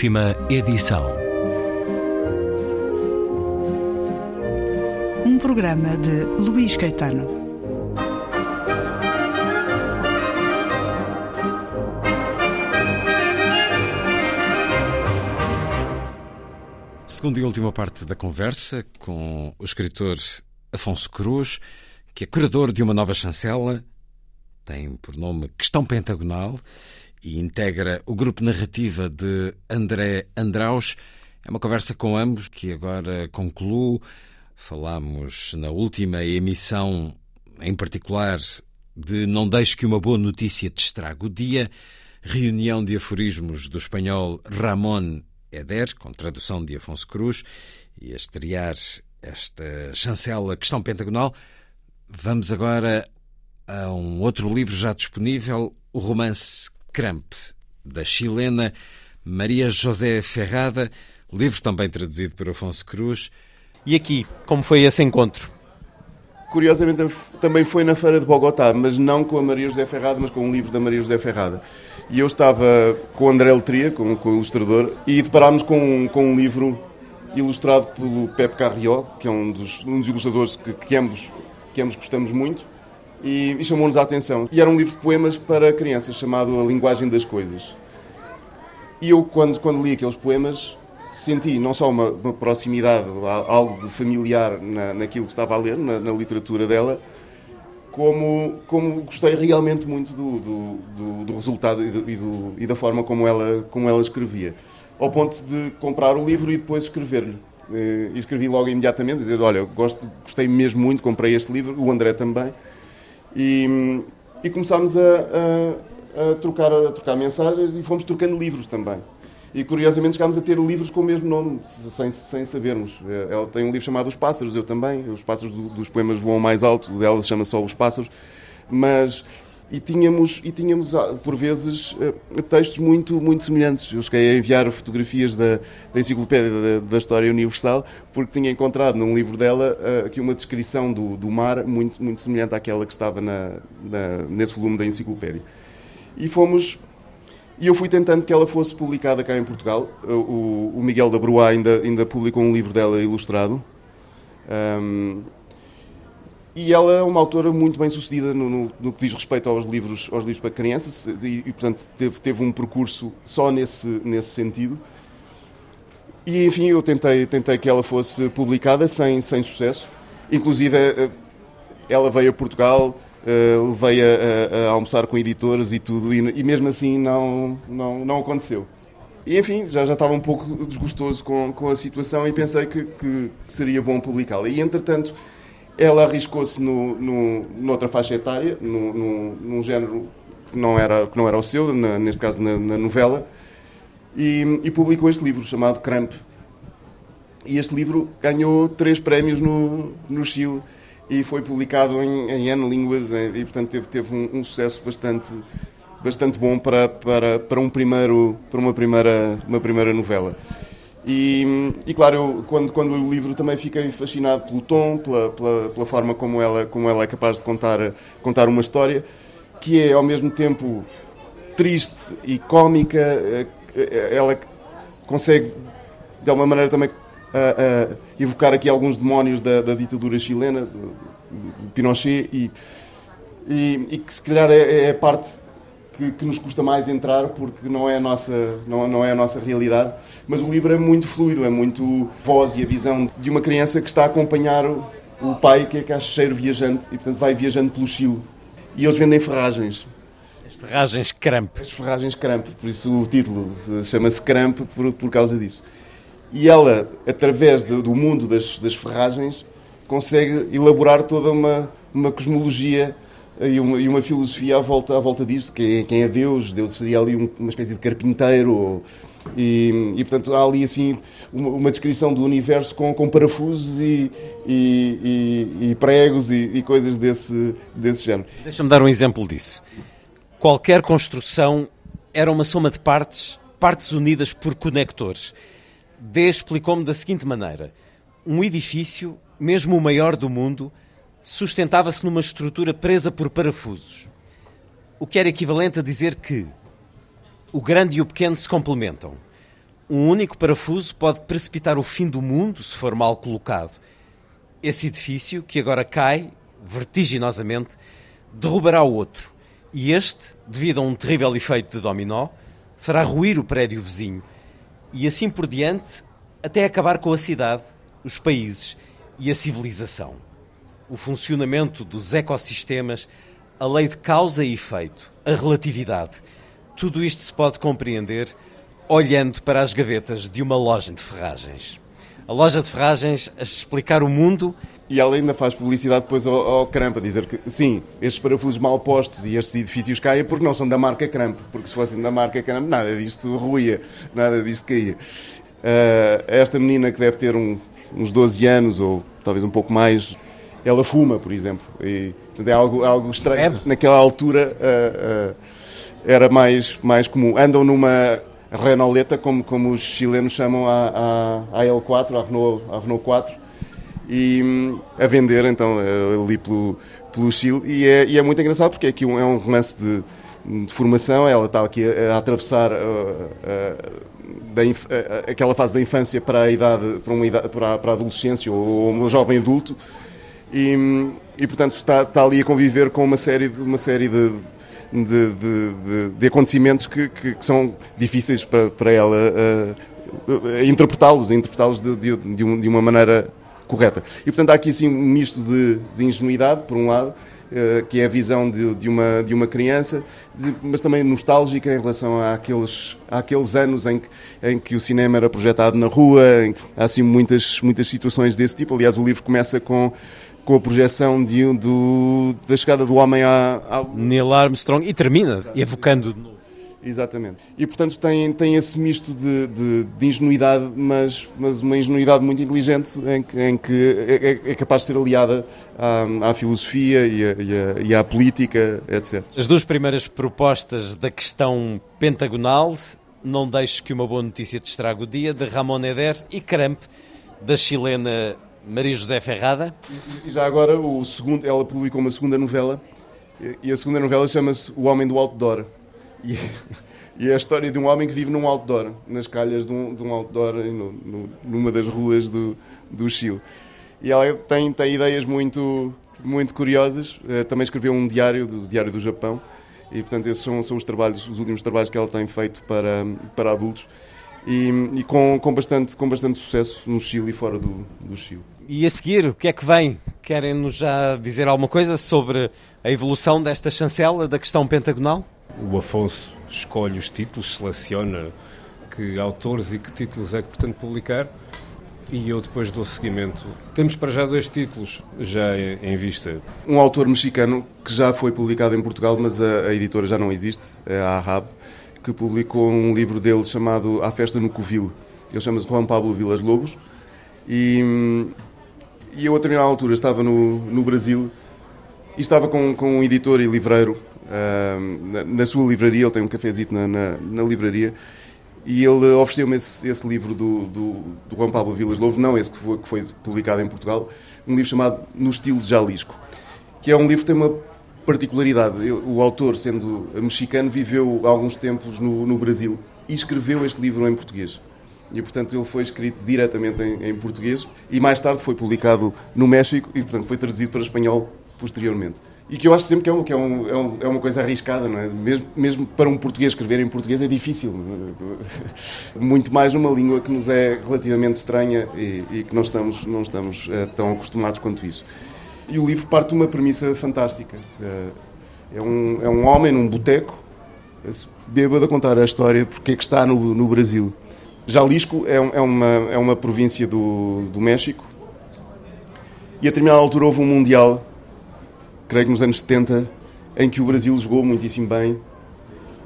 Última edição. Um programa de Luís Caetano. Segunda e última parte da conversa com o escritor Afonso Cruz, que é curador de uma nova chancela, tem por nome Questão Pentagonal e integra o grupo narrativa de André Andraus. É uma conversa com ambos que agora concluo. Falámos na última emissão, em particular, de Não Deixe que uma boa notícia te estrague o dia, reunião de aforismos do espanhol Ramón Eder, com tradução de Afonso Cruz, e a estrear esta chancela Questão Pentagonal. Vamos agora a um outro livro já disponível, o romance Cramp, da chilena Maria José Ferrada, livro também traduzido por Afonso Cruz. E aqui, como foi esse encontro? Curiosamente também foi na Feira de Bogotá, mas não com a Maria José Ferrada, mas com um livro da Maria José Ferrada. E eu estava com o André Letria, com, com o ilustrador, e deparámos com, com um livro ilustrado pelo Pepe Carrió, que é um dos, um dos ilustradores que, que, ambos, que ambos gostamos muito, e, e chamou-nos a atenção. E era um livro de poemas para crianças, chamado A Linguagem das Coisas. E eu, quando, quando li aqueles poemas, senti não só uma, uma proximidade, algo de familiar na, naquilo que estava a ler, na, na literatura dela, como, como gostei realmente muito do, do, do, do resultado e, do, e, da forma como ela, como ela escrevia. Ao ponto de comprar o livro e depois escrever-lhe. Eh, e escrevi logo imediatamente, dizer, olha, gosto, gostei mesmo muito, comprei este livro, o André também. E, e começámos a, a, a, trocar, a trocar mensagens e fomos trocando livros também. E curiosamente chegámos a ter livros com o mesmo nome, sem, sem sabermos. Ela tem um livro chamado Os Pássaros, eu também. Os pássaros do, dos poemas voam mais alto, o dela se chama só Os Pássaros. Mas. E tínhamos, e tínhamos ah, por vezes, eh, textos muito, muito semelhantes. Eu cheguei a enviar fotografias da, da Enciclopédia da, da, História Universal, porque tinha encontrado num livro dela uh, aqui uma descrição do, do mar muito, muito semelhante àquela que estava na, na, nesse volume da Enciclopédia. E fomos e eu fui tentando que ela fosse publicada cá em Portugal. O, o Miguel da Brua ainda, ainda publicou um livro dela ilustrado. Um, e ela é uma autora muito bem sucedida no, no, no, que diz respeito aos livros, aos livros para crianças e, e portanto, teve, teve um percurso só nesse, nesse sentido. E, enfim, eu tentei, tentei que ela fosse publicada sem, sem sucesso. Inclusive, eh, ela veio a Portugal, Uh, levei a, a, a, almoçar com editores e tudo, e, e, mesmo assim não, não, não aconteceu. E enfim, já, já estava um pouco desgostoso com, com a situação e pensei que, que seria bom publicá-la. E entretanto, ela arriscou-se no, no, noutra faixa etária, no, no, num género que não era, que não era o seu, na, neste caso na, na novela, e, e, publicou este livro chamado Cramp. E este livro ganhou três prémios no, no Chile e foi publicado em, em N línguas eh, e, portanto, teve, teve um, um, sucesso bastante, bastante bom para, para, para, um primeiro, para uma, primeira, uma primeira novela. E, e claro, eu, quando, quando li o livro também fiquei fascinado pelo tom, pela, pela, pela, forma como ela, como ela é capaz de contar, contar uma história que é ao mesmo tempo triste e cómica. Eh, eh, ela consegue, de alguma maneira, também uh, uh, evocar aqui alguns demónios da, da ditadura chilena, do, Pinochet, e, e, e, que se calhar é, é parte que, que, nos custa mais entrar porque não é, a nossa, não, não é a nossa realidade. Mas o livro é muito fluido, é muito voz e a visão de uma criança que está a acompanhar o, o pai, que é caixeiro viajante, e portanto vai viajando pelo Chile. E eles vendem ferragens. As ferragens Cramp. As ferragens Cramp, por isso o título chama-se Cramp por, por causa disso. E ela, através do, do mundo das, das, ferragens, consegue elaborar toda uma, uma cosmologia e uma, e uma, filosofia à volta, à volta disso, que é, quem é Deus, Deus seria ali um, uma espécie de carpinteiro, e, e, portanto há ali assim uma, uma, descrição do universo com, com parafusos e, e, e pregos e, coisas desse, desse género. Deixa-me dar um exemplo disso. Qualquer construção era uma soma de partes, partes unidas por conectores. D explicou-me da seguinte maneira: um edifício, mesmo o maior do mundo, sustentava-se numa estrutura presa por parafusos. O que era equivalente a dizer que o grande e o pequeno se complementam. Um único parafuso pode precipitar o fim do mundo se for mal colocado. Esse edifício, que agora cai, vertiginosamente, derrubará o outro. E este, devido a um terrível efeito de dominó, fará ruir o prédio vizinho. E assim por diante, até acabar com a cidade, os países e a civilização. O funcionamento dos ecossistemas, a lei de causa e efeito, a relatividade. Tudo isto se pode compreender olhando para as gavetas de uma loja de ferragens. A loja de ferragens a explicar o mundo e ela ainda faz publicidade depois ao, ao Cramp, a dizer que sim, estes parafusos mal postos e estes edifícios caem porque não são da marca Cramp, porque se fossem da marca Cramp nada disto ruía, nada disto caía. Uh, esta menina que deve ter um, uns 12 anos ou talvez um pouco mais, ela fuma, por exemplo, e portanto, é algo, algo estranho. É. Naquela altura uh, uh, era mais, mais comum. Andam numa Renauleta, como, como os chilenos chamam a, a, a L4, a Renault, a Renault 4, e hum, a vender então ali pelo, pelo Chile. E é, e é muito engraçado porque aqui é um romance de, de formação, ela está aqui a, a atravessar da, aquela fase da infância para a idade, para, uma idade, para, a, para a adolescência ou, ou um jovem adulto. E, e portanto está, está, ali a conviver com uma série de, uma série de, de, de, de acontecimentos que, que, que, são difíceis para, para ela uh, uh, interpretá-los, interpretá-los de, de, de, um, uma maneira correta. E portanto há aqui assim um misto de, de ingenuidade, por um lado, uh, que é a visão de, de, uma, de uma criança, mas também nostálgica em relação àqueles, àqueles anos em que, em que o cinema era projetado na rua, há assim muitas, muitas situações desse tipo. Aliás, o livro começa com com a projeção de, do, da chegada do homem à, à... Neil Armstrong e termina evocando de novo. Exatamente. E, portanto, tem, tem esse misto de, de, de ingenuidade, mas, mas uma ingenuidade muito inteligente em que, em que é, é, é capaz de ser aliada à, à filosofia e, a, e, a, e, à política, etc. As duas primeiras propostas da questão pentagonal, Não Deixes que uma boa notícia te estrague o dia, de Ramon Eder, e Cramp, da chilena Maria José Ferrada. E já agora, o segundo, ela publicou uma segunda novela, e a segunda novela chama-se O Homem do Outdoor. E, e, é a história de um homem que vive num outdoor, nas calhas de um, de um outdoor, no, no, numa das ruas do, do Chile. E ela tem, tem ideias muito, muito curiosas. Uh, também escreveu um diário, do Diário do Japão, e portanto esses são, são os trabalhos, os últimos trabalhos que ela tem feito para, para adultos e, e com, com, bastante, com bastante sucesso no Chile e fora do, do Chile. E a seguir, o que é que vem? Querem-nos já dizer alguma coisa sobre a evolução desta chancela da questão pentagonal? O Afonso escolhe os títulos, seleciona que autores e que títulos é que pretende publicar e eu depois dou seguimento. Temos para já dois títulos já em vista. Um autor mexicano que já foi publicado em Portugal, mas a, a editora já não existe, é a Arrab que publicou um livro dele chamado A Festa no Covil. Ele chama-se Juan Pablo Vilas Lobos. E, e eu, a determinada altura, estava no, no Brasil e estava com, com um editor e livreiro uh, na, na, sua livraria. Ele tem um cafezito na, na, na livraria. E ele ofereceu-me esse, esse, livro do, do, do, Juan Pablo Vilas Lobos, não esse que foi, que foi publicado em Portugal, um livro chamado No Estilo de Jalisco, que é um livro que tem uma particularidade. O autor, sendo mexicano, viveu alguns tempos no, no Brasil e escreveu este livro em português. E, portanto, ele foi escrito diretamente em, em, português e mais tarde foi publicado no México e, portanto, foi traduzido para espanhol posteriormente. E que eu acho sempre que é, um, que é, um, é, é uma coisa arriscada, não é? Mesmo, mesmo para um português escrever em português é difícil. Muito mais numa língua que nos é relativamente estranha e, e que não estamos, não estamos é, tão acostumados quanto isso. E o livro parte de uma premissa fantástica. Eh, é um, é um homem num boteco, bêbado a contar a história porque é que está no, no Brasil. Jalisco é, é, uma, é uma província do, do México e a determinada altura houve um Mundial, creio que nos anos 70, em que o Brasil jogou muitíssimo bem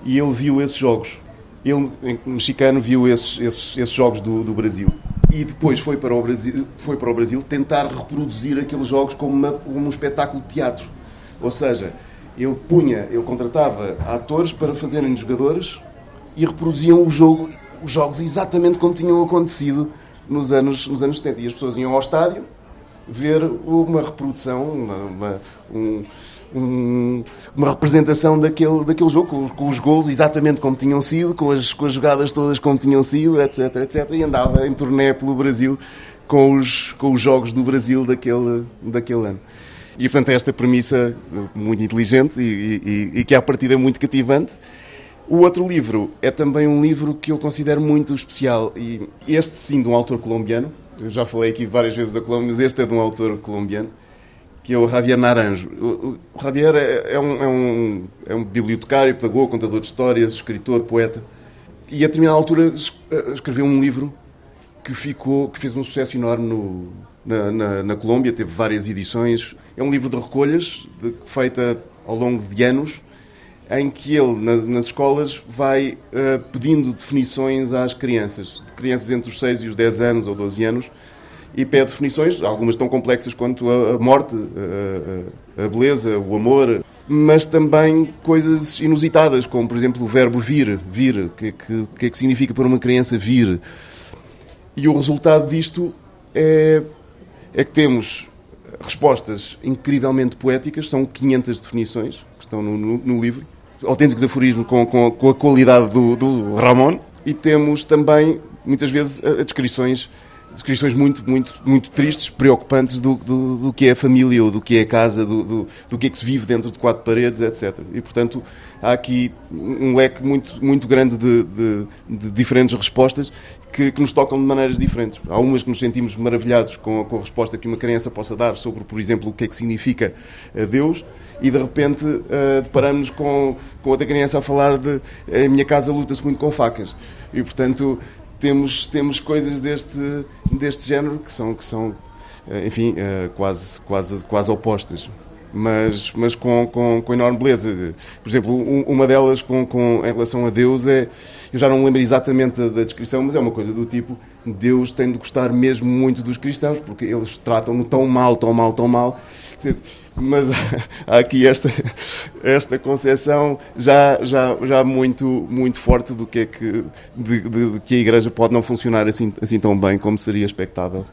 e ele viu esses jogos. Ele, mexicano, viu esses, esses, esses jogos do, do Brasil e depois foi para o Brasil, foi para o Brasil tentar reproduzir aqueles jogos como, uma, como um espetáculo de teatro. Ou seja, ele punha, ele contratava atores para fazerem jogadores e reproduziam o jogo, os jogos exatamente como tinham acontecido nos anos, nos anos 70. E as pessoas iam ao estádio ver uma reprodução, uma, uma, um, um, uma representação daquele, daquele jogo, com, com, os gols exatamente como tinham sido, com as, com as jogadas todas como tinham sido, etc, etc. E andava em turnê pelo Brasil com os, com os jogos do Brasil daquele, daquele ano. E, portanto, é esta premissa muito inteligente e, e, e que, à partida, é muito cativante. O outro livro é também um livro que eu considero muito especial. E este, sim, de um autor colombiano. Eu já falei aqui várias vezes da Colômbia, mas este é de um autor colombiano que é o Javier Naranjo. O, o Javier é, é, um, é, um, é um bibliotecário, pedagogo, contador de histórias, escritor, poeta. E a determinada altura eh, escreveu um livro que ficou, que fez um sucesso enorme no, na, na, na, Colômbia, teve várias edições. É um livro de recolhas, de, feita ao longo de anos, em que ele, nas, nas escolas, vai uh, pedindo definições às crianças, de crianças entre os 6 e os 10 anos ou 12 anos, e pede definições, algumas tão complexas quanto a, morte, a, a, beleza, o amor, mas também coisas inusitadas, como por exemplo o verbo vir, vir, o que, é que, que, é que significa para uma criança vir. E o resultado disto é, é que temos respostas incrivelmente poéticas, são 500 definições que estão no, no, no livro, autênticos aforismos com, com, com, a qualidade do, do Ramon, e temos também, muitas vezes, descrições descrições muito, muito, muito tristes, preocupantes do, do, do, que é a família ou do que é a casa, do, do, do que é que se vive dentro de quatro paredes, etc. E, portanto, há aqui um leque muito, muito grande de, de, de diferentes respostas que, que, nos tocam de maneiras diferentes. Há umas que nos sentimos maravilhados com a, com a resposta que uma criança possa dar sobre, por exemplo, o que é que significa eh, Deus, e de repente uh, deparamos com, com outra criança a falar de a minha casa luta-se muito com facas. E, portanto, temos, temos coisas deste, deste género que são, que são eh, enfim, eh, quase, quase, quase opostas. Mas, mas com, com, com enorme beleza. Por exemplo, uma delas com, com, em relação a Deus é. Eu já não me lembro exatamente da, da descrição, mas é uma coisa do tipo: Deus tem de gostar mesmo muito dos cristãos, porque eles tratam-no tão mal, tão mal, tão mal. Mas há aqui esta, esta concepção já, já, já muito, muito forte do que é que, de, de, de que a Igreja pode não funcionar assim, assim tão bem como seria expectável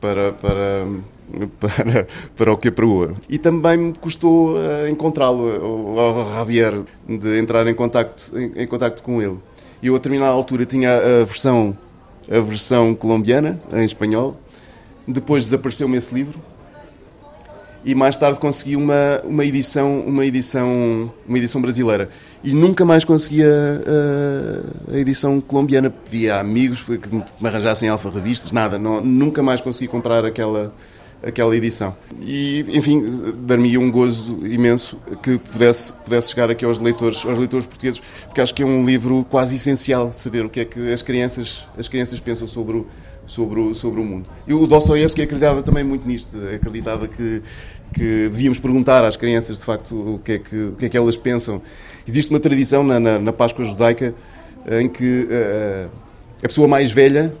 para, para, para, para o que apregoa. E também me custou uh, encontrá-lo, ao Javier, de entrar em contacto, em, em contacto com ele. Eu, a determinada altura, tinha a versão, a versão colombiana, em espanhol. Depois desapareceu-me esse livro. E mais tarde consegui uma, uma edição uma edição uma edição brasileira. E nunca mais conseguia a, a, edição colombiana. Pedia a amigos que me arranjassem alfa revistas nada. Não, nunca mais consegui comprar aquela aquela edição e enfim dar-me um gozo imenso que pudesse pudesse chegar aqui aos leitores aos leitores portugueses porque acho que é um livro quase essencial saber o que é que as crianças as crianças pensam sobre o sobre o, sobre o mundo. E o Dostoiévski acreditava também muito nisto, acreditava que, que devíamos perguntar às crianças, de facto, o que é que, o que, é que elas pensam. Existe uma tradição na, na, na Páscoa judaica em que uh, a pessoa mais velha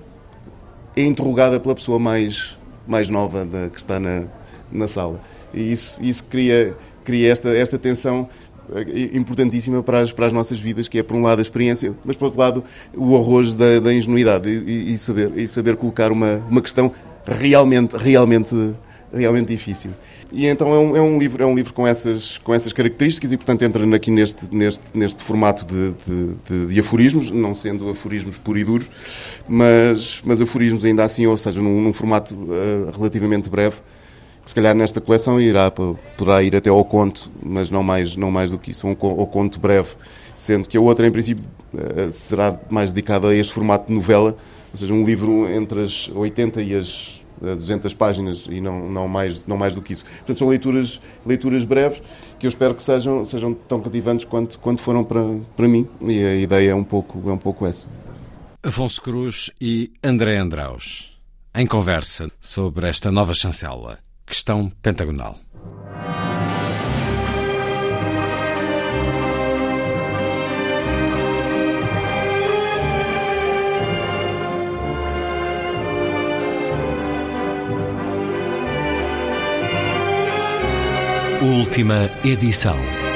é interrogada pela pessoa mais, mais nova da, que está na, na sala. E isso, isso cria, cria esta, esta tensão eh, importantíssima para as, para as nossas vidas, que é, por um lado, a experiência, mas, por outro lado, o arroz da, da ingenuidade e, e, saber, e saber colocar uma, uma questão realmente, realmente, realmente difícil. E então é um, é um, livro, é um livro com essas, com essas características e, portanto, entra aqui neste, neste, neste formato de, de, de, de aforismos, não sendo aforismos puros e duros, mas, mas aforismos ainda assim, ou seja, num, num formato uh, relativamente breve, se calhar nesta coleção irá, poderá ir até ao conto, mas não mais, não mais do que isso, um, ao conto breve, sendo que a outra, em princípio, eh, será mais dedicada a este formato de novela, ou seja, um livro entre as 80 e as 200 páginas e não, não, mais, não mais do que isso. Portanto, são leituras, leituras breves que eu espero que sejam, sejam tão cativantes quanto, quanto foram para, para mim e a ideia é um pouco, é um pouco essa. Afonso Cruz e André Andraus, em conversa sobre esta nova chancela. Questão pentagonal. Última edição.